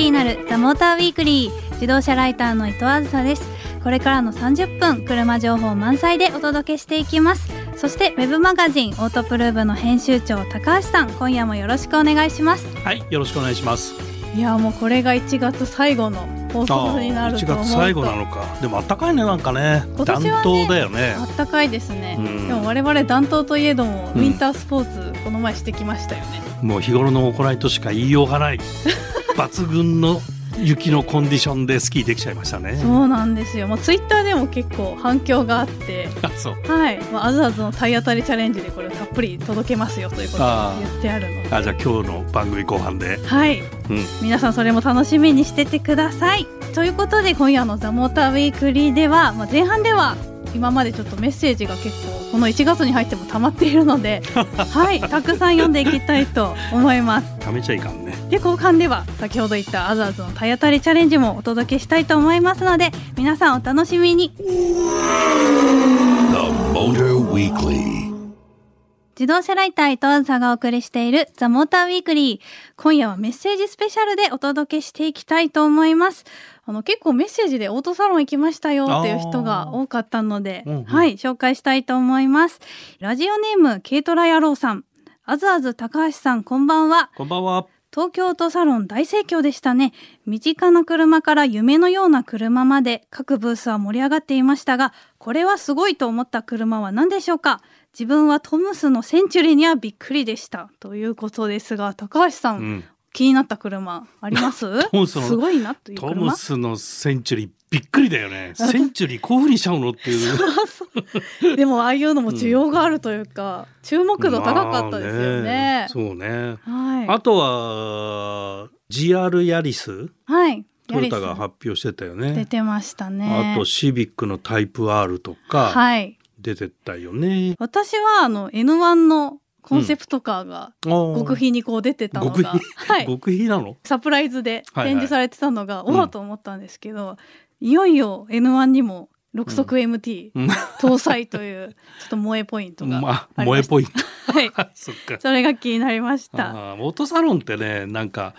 もっと好きになるザモーターウィークリー自動車ライターの伊藤あずさです。これからの30分車情報満載でお届けしていきます。そしてウェブマガジンオートプルーブの編集長高橋さん今夜もよろしくお願いします。はいよろしくお願いします。いやもうこれが1月最後の放送になると思うと1月最後なのか。でも暖かいねなんかね。暖冬だよね。暖かいですね、うん。でも我々暖冬といえどもウうん。ィンタースポーツこの前してきましたよね、もう日頃の行いとしか言いようがない抜群の雪のコンディションでスキーできちゃいましたね。そうなんですよ。もうツイッターでも結構反響があって。あそう。はい、まあ、アズアズの体当たりチャレンジでこれをたっぷり届けますよということを言ってあるので。あじゃあ今日の番組後半で。はい。うん。皆さんそれも楽しみにしててください。ということで今夜の「ザ・モーターウィークリーでは、まあ、前半では今までちょっとメッセージが結構この1月に入っても溜まっているので はいたくさん読んでいきたいと思います。ためちゃいかんね。で後半では先ほど言ったアザーズの体当たりチャレンジもお届けしたいと思いますので皆さんお楽しみに自動車ライター伊藤さがお送りしているザ・モーターウィークリー。今夜はメッセージスペシャルでお届けしていきたいと思います。あの結構メッセージでオートサロン行きましたよっていう人が多かったので、うんうん。はい紹介したいと思います。ラジオネーム軽トラ野郎さん。あずあず高橋さんこんばんは。こんばんは。東京オートサロン大盛況でしたね。身近な車から夢のような車まで各ブースは盛り上がっていましたがこれはすごいと思った車は何でしょうか？自分はトムスのセンチュリーにはびっくりでしたということですが高橋さん、うん。気になった車あります？すごいなというト車ムスのセンチュリーびっくりだよね。センチュリーこういうふうにしちゃうのっていう。でもああいうのも需要があるというか、注目度高かったですよね,、まあそうね。はい。あとは GR ヤリス？はい。トヨタが発表してたよス出ねてましたね。あとシビックのタイプ R とか。はい出てたよね、私はあの N1 のコンセプトカーが極極秘にこう出てたのが、はい、極秘なの？サプライズではいはい。展示されてたのが、うん。おおと思ったんですけど、いよいよ N1 にも6速 MT うん。搭載というちょっと萌えポイントがまあ。萌えポイント。はい、そっか。それが気になりました。オートサロンってねなんか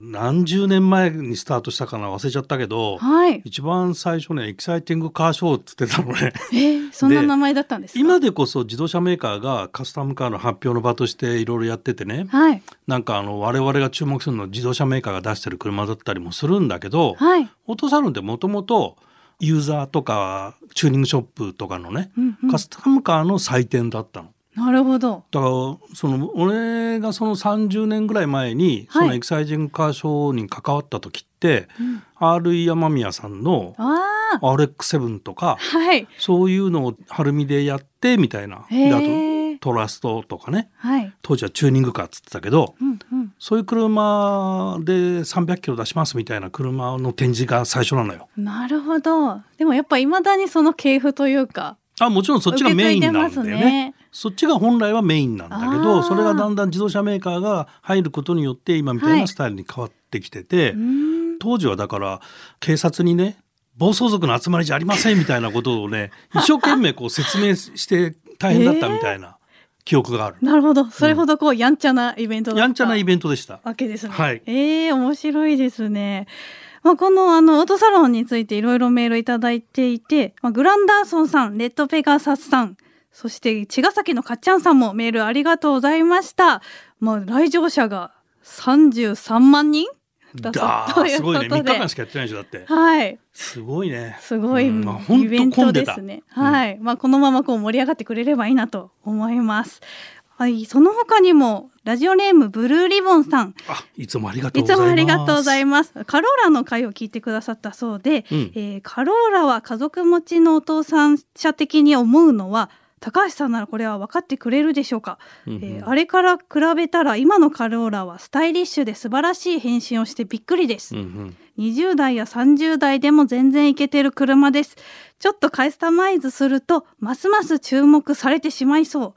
何十年前にスタートしたかな忘れちゃったけどはい。一番最初ねエキサイティングカーショーって言ってたのねえー、そんな名前だったんですか？今でこそ自動車メーカーがカスタムカーの発表の場としていろいろやっててねはいなんかあの我々が注目するのは自動車メーカーが出してる車だったりもするんだけど、はい。オートサロンってもともとユーザーとかチューニングショップとかのね、うんうんカスタムカーの祭典だったの。なるほど。だからその俺がその30年ぐらい前にそはいのエキサイティングカーショーに関わった時って、うん RE 山宮さんのああ。RX7 とかはい。そういうのを晴海でやってみたいなあとえ。トラストとかねはい。当時はチューニングカーっつってたけどうんうん。そういう車で300キロ出しますみたいな車の展示が最初なのよ。なるほど。でもやっぱ未だにその系譜というか。あもちろんそっちがメインなんだよね。ねそっちが本来はメインなんだけどそれがだんだん自動車メーカーが入ることによって今みたいはないスタイルに変わってきてて、うーん。当時はだから警察にね暴走族の集まりじゃありませんみたいなことをね 一生懸命こう説明して大変だったみたいな記憶がある。なるほど。それほどこうやんちゃなイベントだった。やんちゃなイベントでした。わけですね。はいええ面白いですね。まあ、このあのオートサロンについていろいろメールいただいていて、まあ、グランダーソンさん、レッドペガサスさん、そして茅ヶ崎のかっちゃんさんもメールありがとうございました。まあ、来場者が33万人？だだというーすごいね3ことで日間しかやってないでしょだってはい。すごいね。すごい、うんまあイベントですね。はい。まあ、このままこう盛り上がってくれればいいなと思います。はい。その他にも、ラジオネームブルーリボンさん。あいつもありがとういつございます。もありがとうございます。カローラの回を聞いてくださったそうで、うんえーカローラは家族持ちのお父さん者的に思うのは、高橋さんならこれは分かってくれるでしょうか、うんうんえーあれから比べたら今のカローラはスタイリッシュで素晴らしい変身をしてびっくりです、うんうん20代や30代でも全然いけてる車ですちょっとカスタマイズするとますます注目されてしまいそう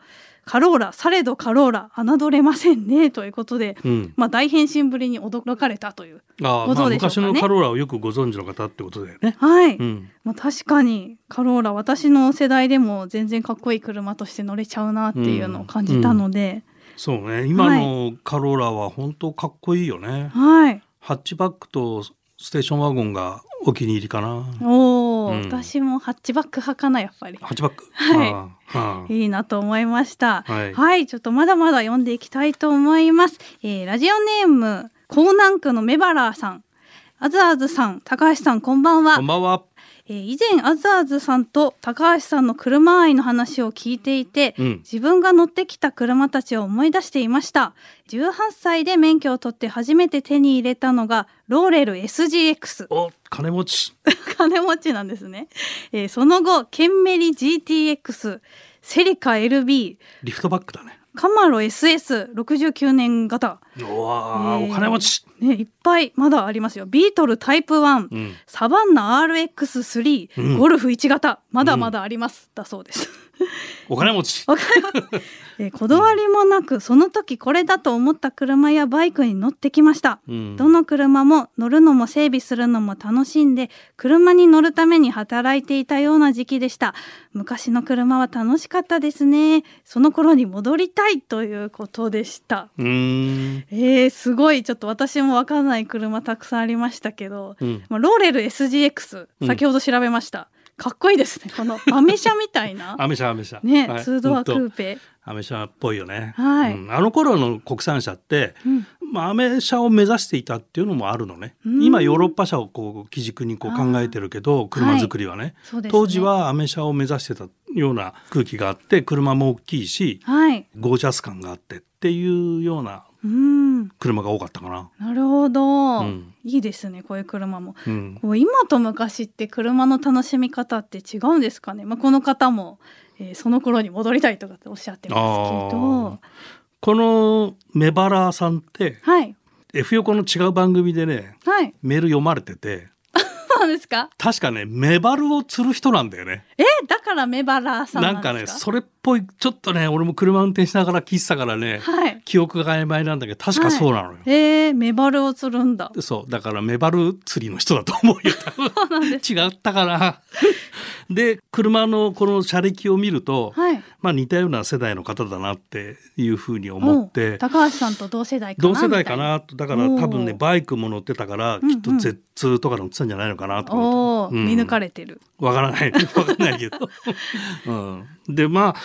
カローラされどカローラ侮れませんねということで、うん。まあ大変身ぶりに驚かれたというあと昔のカローラをよくご存知の方ってことだよね。はい、うん、まあ、確かにカローラ私の世代でも全然かっこいい車として乗れちゃうなっていうのを感じたので、そうね。今のカローラは本当かっこいいよね。はい。ハッチバックとステーションワゴンがお気に入りかな。おお、うん私もハッチバック派かなやっぱり。ハッチバック？はいいいなと思いました。はいちょっとまだまだ読んでいきたいと思います。えーラジオネーム江南区のメバラーさん、あずあずさん、高橋さんこんばんは。こんばんは。えー以前あずあずさんと高橋さんの車愛の話を聞いていて、うん。自分が乗ってきた車たちを思い出していました。18歳で免許を取って初めて手に入れたのがローレル SGX お、金持ち。金持ちなんですね、えーその後ケンメリ GTX セリカ LB リフトバックだね。カマロ SS69 年型。うわあ、えー。お金持ち。ねいっぱいまだありますよ。ビートルタイプ1、うん。サバンナ RX3、うん。ゴルフ1型まだまだあります、だそうです お金持ち。わかります。えーこだわりもなく、その時これだと思った車やバイクに乗ってきました。うんどの車も乗るのも整備するのも楽しんで、車に乗るために働いていたような時期でした。昔の車は楽しかったですね。その頃に戻りたいということでした。う。えー、すごい。ちょっと私もわかんない車たくさんありましたけど、うん。まあ、ローレル SGX、うん先ほど調べました。かっこいいですね。このアメ車みたいな。アメ車アメ車。ね、はいツードアクーペ。アメ車っぽいよね。はいうんあの頃の国産車って、うんまあ、アメ車を目指していたっていうのもあるのね。うん今ヨーロッパ車をこう基軸にこう考えてるけど、車作りはね。そうですね当時はアメ車を目指してたような空気があって、車も大きいし、はい。ゴージャス感があってっていうようなうん。車が多かったかな。なるほど、うんいいですね。こういう車も。うん。こう今と昔って車の楽しみ方って違うんですかね。まあ、この方も、えーその頃に戻りたいとかっておっしゃってますけど。このメバラーさんってはい。F 横の違う番組でねはい。メール読まれてて そうですか？確かねメバルを釣る人なんだよねえだからメバラーさんななんんですか？かねそれっぽいちょっとね俺も車運転しながら聞いてたからね、はい。記憶が曖昧なんだけど確かそうなのよ、えー、メバルを釣るんだ。でそう。だからメバル釣りの人だと思うよ。違ったかな。で車のこの車歴を見ると、はい。まあ似たような世代の方だなっていうふうに思って。お高橋さんと同世代かな同世代かな。とだから多分ねバイクも乗ってたからうんうん。きっと Z とか乗ってたんじゃないのかなとお思って、おー、見抜かれてる。わからない。わからないけど、うん、でま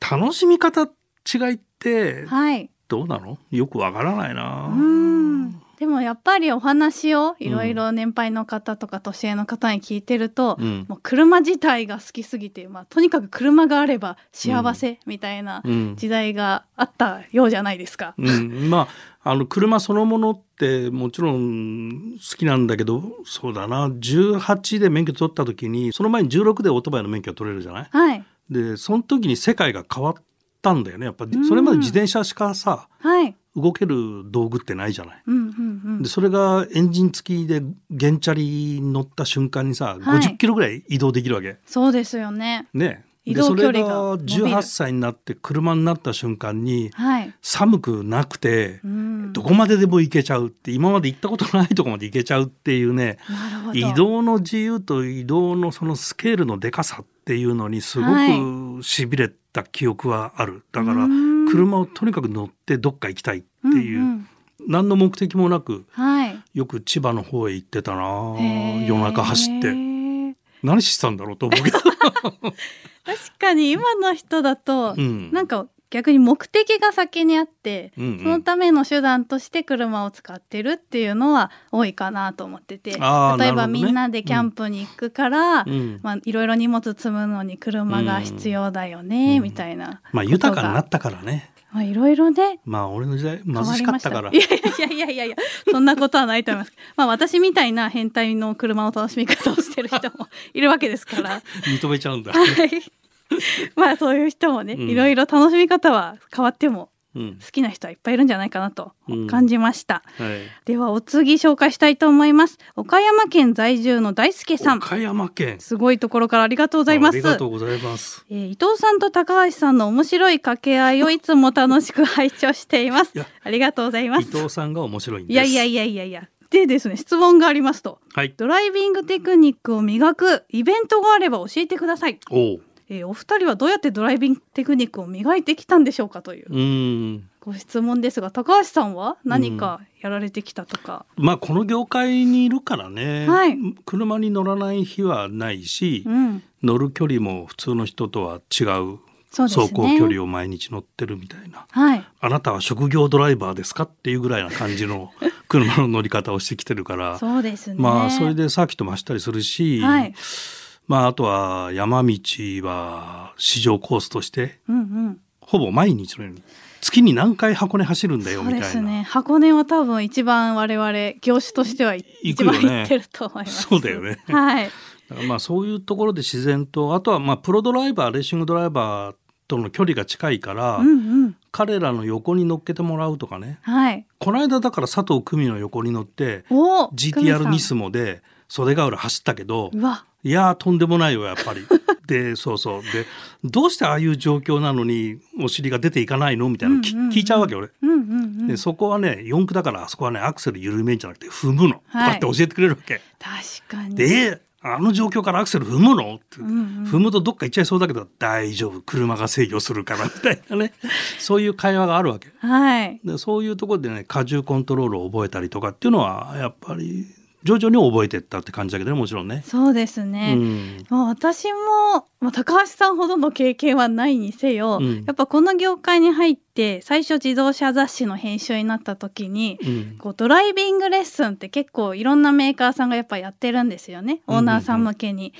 あ楽しみ方違いってはい。どうなの？よくわからないな。うーん。でもやっぱりお話をいろいろ年配の方とか年上の方に聞いてると、うん。もう車自体が好きすぎて、まあ、とにかく車があれば幸せみたいなうん。時代があったようじゃないですか。うん、まああの車そのものってもちろん好きなんだけどそうだな。18で免許取った時にその前に16でオートバイの免許取れるじゃない？はい。でその時に世界が変わったんだよねやっぱそれまで自転車しかさはい。動ける道具ってないじゃない。うんうんうんで。それがエンジン付きで原チャリに乗った瞬間にさ、はい50キロぐらい移動できるわけ。そうですよね。ね。移動距離がでそれが18歳になって車になった瞬間にはい。寒くなくてうん。どこまででも行けちゃうって今まで行ったことないとこまで行けちゃうっていうね。移動の自由と移動のそのスケールのでかさっていうのにすごはくしびれた記憶はある。だからうん車をとにかく乗ってどっか行きたいっていう、んん何の目的もなくはい。よく千葉の方へ行ってたな夜中走って何してたんだろうと思うけど、確 かに今の人だと、うん、なんか逆に目的が先にあって、うんうん。そのための手段として車を使ってるっていうのは多いかなと思ってて、例えばね。みんなでキャンプに行くから、うん。まあいろいろ荷物積むのに車が必要だよね、うん。みたいなまあ豊かになったからね。まあいろいろね。まあ俺の時代変貧しかったから。いやいやいやいやいやそんなことはないと思います。まあ私みたいな変態の車の楽しみ方をしてる人もいるわけですから。認めちゃうんだ、はい まあそういう人もね、うん。いろいろ楽しみ方は変わってもうん。好きな人はいっぱいいるんじゃないかなとうん。感じました、はい、ではお次紹介したいと思います。岡山県在住の大輔さん。岡山県。すごいところからありがとうございます。ありがとうございます。えー伊藤さんと高橋さんの面白い掛け合いをいつも楽しく拝聴しています。ありがとうございます。伊藤さんが面白いんです。いやいやいやいやいや。でですね質問がありますと。はい。ドライビングテクニックを磨くイベントがあれば教えてください、おうえーお二人はどうやってドライビングテクニックを磨いてきたんでしょうかというご質問ですが高橋さんは何かやられてきたとか、まあこの業界にいるからね、はい。車に乗らない日はないし、うん。乗る距離も普通の人とは違う。走行距離を毎日乗ってるみたいな。はい。あなたは職業ドライバーですかっていうぐらいな感じの 車の乗り方をしてきてるから、そうですね。まあそれでサーキットも走ったりするし、はいまああとは山道は市場コースとしてうんうん。ほぼ毎日のように月に何回箱根走るんだよそうでみたいな。すね。箱根は多分一番我々業種としては行一番行ってると思います。そうだよね。はい。だからまあそういうところで自然とあとはまあプロドライバーレーシングドライバーとの距離が近いから、うんうん。彼らの横に乗っけてもらうとかね。はい。この間だから佐藤久美の横に乗ってお GTR ニニスモで袖ヶ浦走ったけどうわいやーとんでもないよやっぱり。でそうそう。でどうしてああいう状況なのにお尻が出ていかないのみたいなのき、うんうんうん。聞いちゃうわけ俺。うんうんうん。でそこはね四駆だからあそこはねアクセル緩めんじゃなくて踏むの、とはい。かって教えてくれるわけ。確かに。でえーあの状況からアクセル踏むの？って、うんうん。踏むとどっか行っちゃいそうだけど大丈夫車が制御するからみたいなね。そういう会話があるわけ。はい。でそういうところでね荷重コントロールを覚えたりとかっていうのはやっぱり徐々に覚えてったって感じだけどねもちろんね。そうですうね、ん。もう私も、まあ、高橋さんほどの経験はないにせよ、うん。やっぱこの業界に入って最初自動車雑誌の編集になった時に、うん。こうドライビングレッスンって結構いろんなメーカーさんがやっぱやってるんですよね。オーナーさん向けに。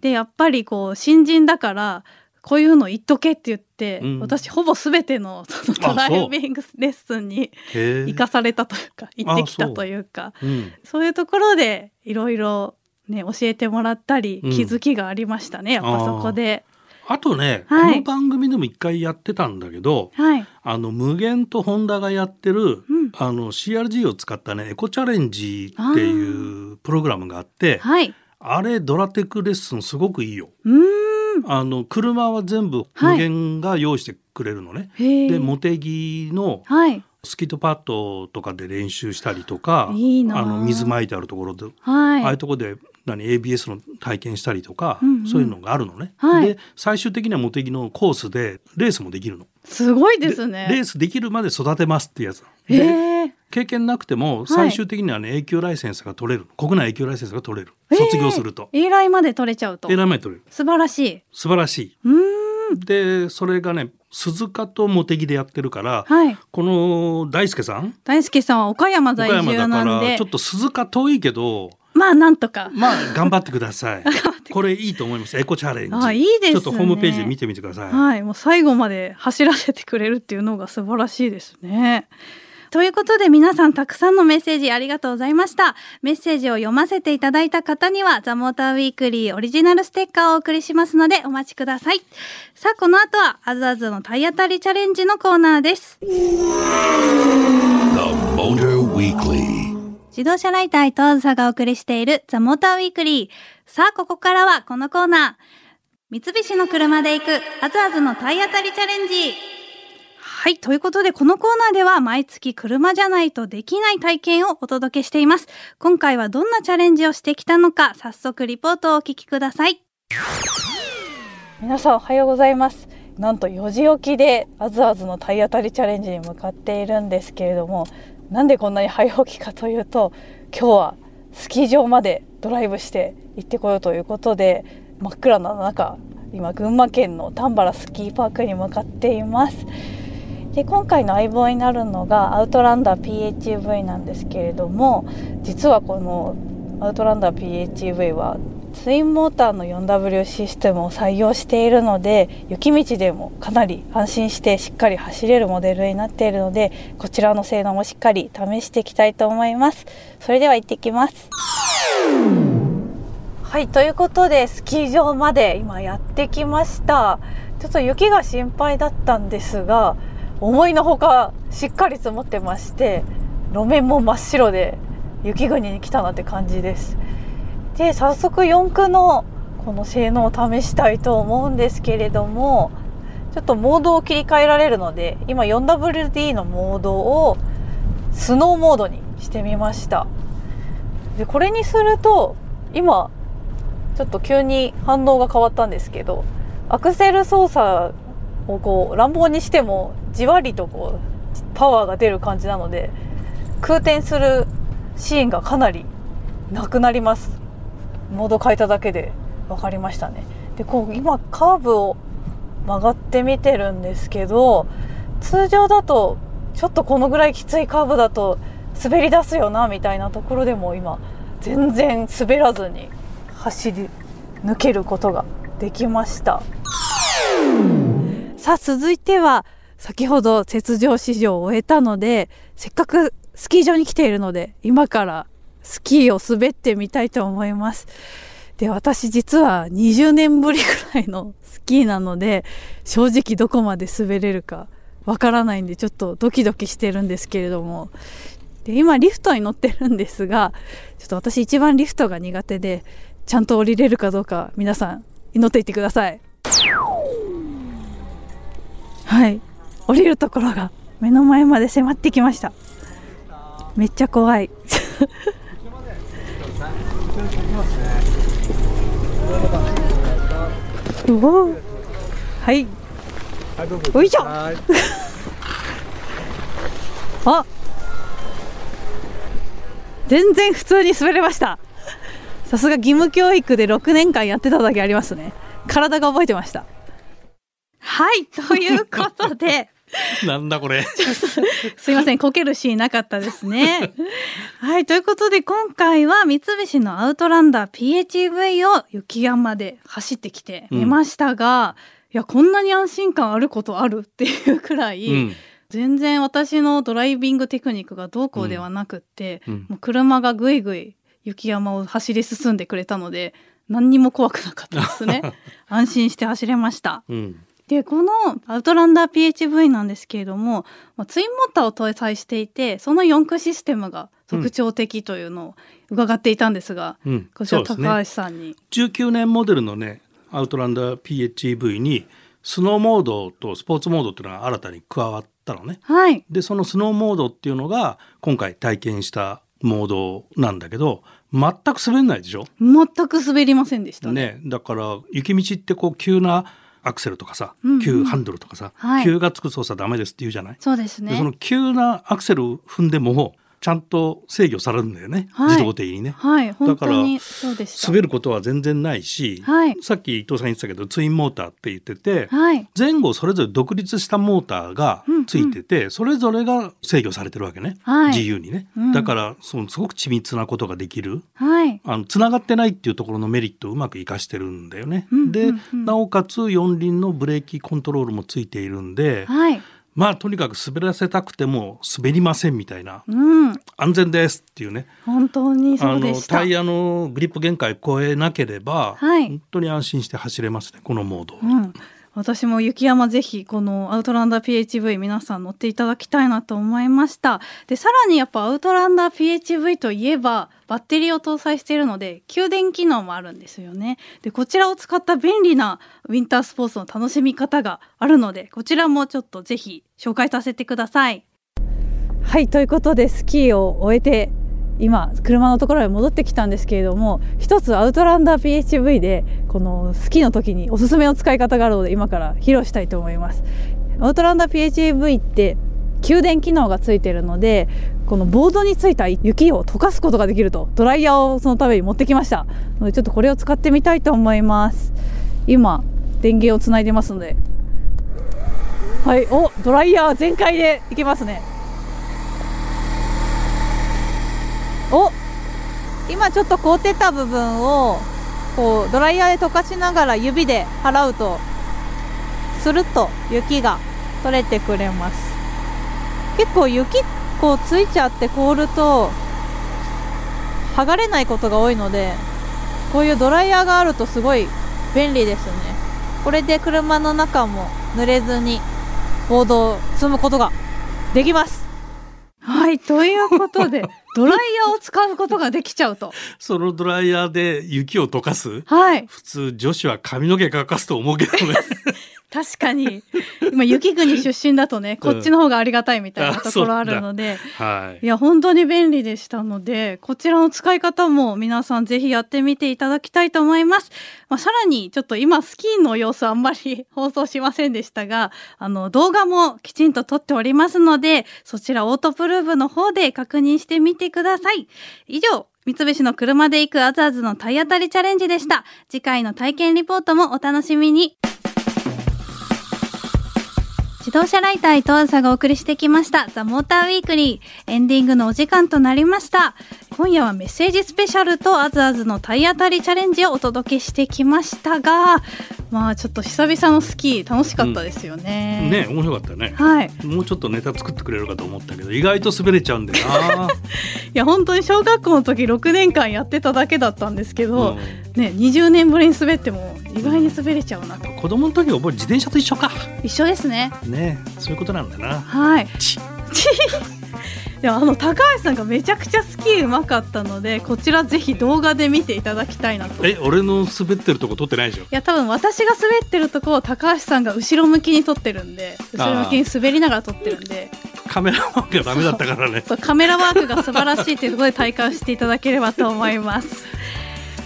でやっぱりこう新人だからこういうの言っとけって言って、うん。私ほぼ全ての そのドライビングレッスンにへえ。行かされたというか行ってきたそうというかうんそういうところでいろいろね教えてもらったりうん。気づきがありましたね、やっぱそこで。あとね、はい。この番組でも一回やってたんだけどはい、あの無限とホンダがやってる、うん。あの CRG を使ったねエコチャレンジっていうプログラムがあってはい、あれドラテクレッスンすごくいいよ。うーんあの車は全部無限が用意してくれるのね。へえで茂木のはい。スキットパッドとかで練習したりとかあの水まいてあるところで、はい。ああいうところで何 ABS の体験したりとか、うんうんそういうのがあるのね。はいで最終的には茂木のコースでレースもできるの。すごいでレすね。ースできるまで育てますってやつ。へでえ経験なくても最終的にはね、永久ライセンスが取れる国内永久ライセンスが取れる卒業すると。A ラインまで取れちゃうとえらい前取れる素晴らしい。素晴らしい。でそれがね鈴鹿と茂木でやってるから、はいこの大輔さん？大輔さんは岡山岡在住なんでからちょっと鈴鹿遠いけどまあなんとか。まあ頑張ってください これいいと思いますエコチャレンジあいいですねちょっとホームページで見てみてください、はい、もう最後まで走らせてくれるっていうのが素晴らしいですね。ということで皆さんたくさんのメッセージありがとうございました。メッセージを読ませていただいた方にはザ・モーターウィークリーオリジナルステッカーをお送りしますのでお待ちください。さあこの後はアズアズの体当たりチャレンジのコーナーです。自動車ライター伊藤あずさがお送りしているザ・モーターウィークリー。さあここからはこのコーナー。三菱の車で行くアズアズの体当たりチャレンジ。はい。ということで、このコーナーでは毎月車じゃないとできない体験をお届けしています。今回はどんなチャレンジをしてきたのか、早速リポートをお聞きください。皆さんおはようございます。なんと4時起きでアズアズの体当たりチャレンジに向かっているんですけれども、なんでこんなに早起きかというと、今日はスキー場までドライブして行ってこようということで、真っ暗な中、今群馬県の丹原スキーパークに向かっています。で今回の相棒になるのがアウトランダー PHEV なんですけれども実はこのアウトランダー PHEV はツインモーターの 4W システムを採用しているので雪道でもかなり安心してしっかり走れるモデルになっているのでこちらの性能もしっかり試していきたいと思います。それでは行ってきます。はいということでスキー場まで今やってきました。ちょっと雪が心配だったんですが思いのほかしっかり積もってまして路面も真っ白で雪国に来たなって感じです。で早速四駆のこの性能を試したいと思うんですけれどもちょっとモードを切り替えられるので今 4WD のモードをスノーモードにしてみました。でこれにすると今ちょっと急に反応が変わったんですけどアクセル操作をこう乱暴にしてもじわりとこうパワーが出る感じなので空転するシーンがかなりなくなります。モード変えただけで分かりましたね。でこう今カーブを曲がってみてるんですけど通常だとちょっとこのぐらいきついカーブだと滑り出すよなみたいなところでも今全然滑らずに走り抜けることができました。さあ続いては先ほど雪上試乗を終えたのでせっかくスキー場に来ているので今からスキーを滑ってみたいと思います。で私実は20年ぶりぐらいのスキーなので正直どこまで滑れるかわからないんでちょっとドキドキしてるんですけれども。で今リフトに乗ってるんですがちょっと私一番リフトが苦手でちゃんと降りれるかどうか皆さん祈っていってください。はい。降りるところが目の前まで迫ってきました。めっちゃ怖い。うおーはい。おいしょ。あ。全然普通に滑れました。さすが義務教育で6年間やってただけありますね。体が覚えてました。はい。ということで なんだこれ。すいませんこけるシーンなかったですね はいということで今回は三菱のアウトランダー PHEV を雪山で走ってきてみましたが、いやこんなに安心感あることあるっていうくらい、うん。全然私のドライビングテクニックがどうこうではなくって、うんもう車がぐいぐい雪山を走り進んでくれたので何にも怖くなかったですね安心して走れましたうん。でこのアウトランダー PHV なんですけれども、まあ、ツインモーターを搭載していてその4駆システムが特徴的というのを伺っていたんですが、うん。こちら高橋さんに、19年モデルのねアウトランダー PHEV にスノーモードとスポーツモードっていうのが新たに加わったのね。はいでそのスノーモードっていうのが今回体験したモードなんだけど全く滑んないでしょ？全く滑りませんでしたねね、だから雪道ってこう急なアクセルとかさ、急ハンドルとかさ、はい。急がつく操作ダメですって言うじゃない？そうですね。でその急なアクセル踏んでもちゃんと制御されるんだよね、はい。自動的にね。はい。本から滑ることは全然ないし、はい。さっき伊藤さん言ってたけどツインモーターって言ってて、はい。前後それぞれ独立したモーターがついてて、それぞれが制御されてるわけね、はい。自由にね、うん。だからそのすごく緻密なことができる。はい。あの繋がってないっていうところのメリットをうまく活かしてるんだよね。うんで、うんうん。なおかつ四輪のブレーキコントロールもついているんで、はいまあとにかく滑らせたくても滑りませんみたいな。うん。安全ですっていうね。本当にそあのタイヤのグリップ限界超えなければ、はい。本当に安心して走れますねこのモード。うん、私も雪山ぜひこのアウトランダー PHV 皆さん乗っていただきたいなと思いました。でさらにやっぱアウトランダー PHV といえばバッテリーを搭載しているので給電機能もあるんですよね。でこちらを使った便利なウィンタースポーツの楽しみ方があるのでこちらもちょっとぜひ紹介させてください。はいということでスキーを終えて今車のところへ戻ってきたんですけれども一つアウトランダー PHV でこのスキーの時におすすめの使い方があるので今から披露したいと思います。アウトランダー PHV って給電機能がついているのでこのボードについた雪を溶かすことができるとドライヤーをそのために持ってきました。のでちょっとこれを使ってみたいと思います。今電源をつないでますので。はいおドライヤー全開でいけますねお今ちょっと凍ってた部分をこうドライヤーで溶かしながら指で払うとスルッと雪が取れてくれます。結構雪こうついちゃって凍ると剥がれないことが多いのでこういうドライヤーがあるとすごい便利ですね。これで車の中も濡れずにボードを積むことができます。はいということでドライヤーを使うことができちゃうと。そのドライヤーで雪を溶かす？はい。普通女子は髪の毛乾かすと思うけどね。確かに。今雪国出身だとねこっちの方がありがたいみたいなところあるので、はい。いや本当に便利でしたのでこちらの使い方も皆さんぜひやってみていただきたいと思います、まあ、さらにちょっと今スキーの様子あんまり放送しませんでしたがあの動画もきちんと撮っておりますのでそちらオートプルーブの方で確認してみててください。以上三菱の車で行くアザーズの体当たりチャレンジでした。次回の体験リポートもお楽しみに。自動車ライター伊藤朝がお送りしてきました。ザ・モーターウィークリー。エンディングのお時間となりました。今夜はメッセージスペシャルとアズアズの体当たりチャレンジをお届けしてきましたがまあちょっと久々のスキー楽しかったですよね、ね面白かったね。はい。もうちょっとネタ作ってくれるかと思ったけど意外と滑れちゃうんだよな。いや本当に小学校の時6年間やってただけだったんですけど、ね20年ぶりに滑っても意外に滑れちゃうなと、うん。子供の時覚え自転車と一緒か。一緒ですね。ねそういうことなんだな。はい。ちでもあの高橋さんがめちゃくちゃスキーうまかったのでこちらぜひ動画で見ていただきたいなと。いえ俺の滑ってるとこ撮ってないでしょ？や多分私が滑ってるとこを高橋さんが後ろ向きに撮ってるんで後ろ向きに滑りながら撮ってるんで。カメラマンがダメだったからね。そうカメラワークが素晴らしいというところで体感していただければと思います。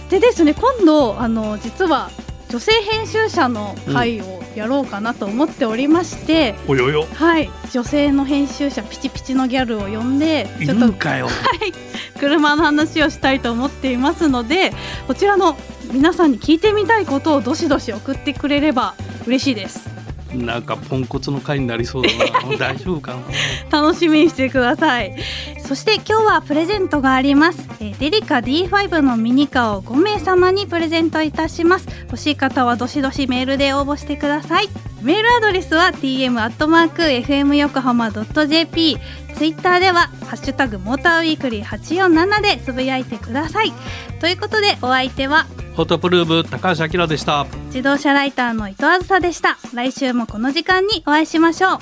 でですね今度あの実は女性編集者の会をやろうかなと思っておりまして、およよ。はい。女性の編集者ピチピチのギャルを呼んでいちょっとるんかよ。車の話をしたいと思っていますのでこちらの皆さんに聞いてみたいことをどしどし送ってくれれば嬉しいですなんかポンコツの回になりそうだな。大丈夫かな。楽しみにしてください。そして今日はプレゼントがあります、えーデリカ D5 のミニカーを5名様にプレゼントいたします。欲しい方はどしどしメールで応募してください。メールアドレスは tm.fm 横浜 .jp ツイッターではハッシュタグモーターウィークリー847でつぶやいてください。ということでお相手はフォトプルーブ高橋明でした。自動車ライターの伊藤あずさでした。来週もこの時間にお会いしましょう。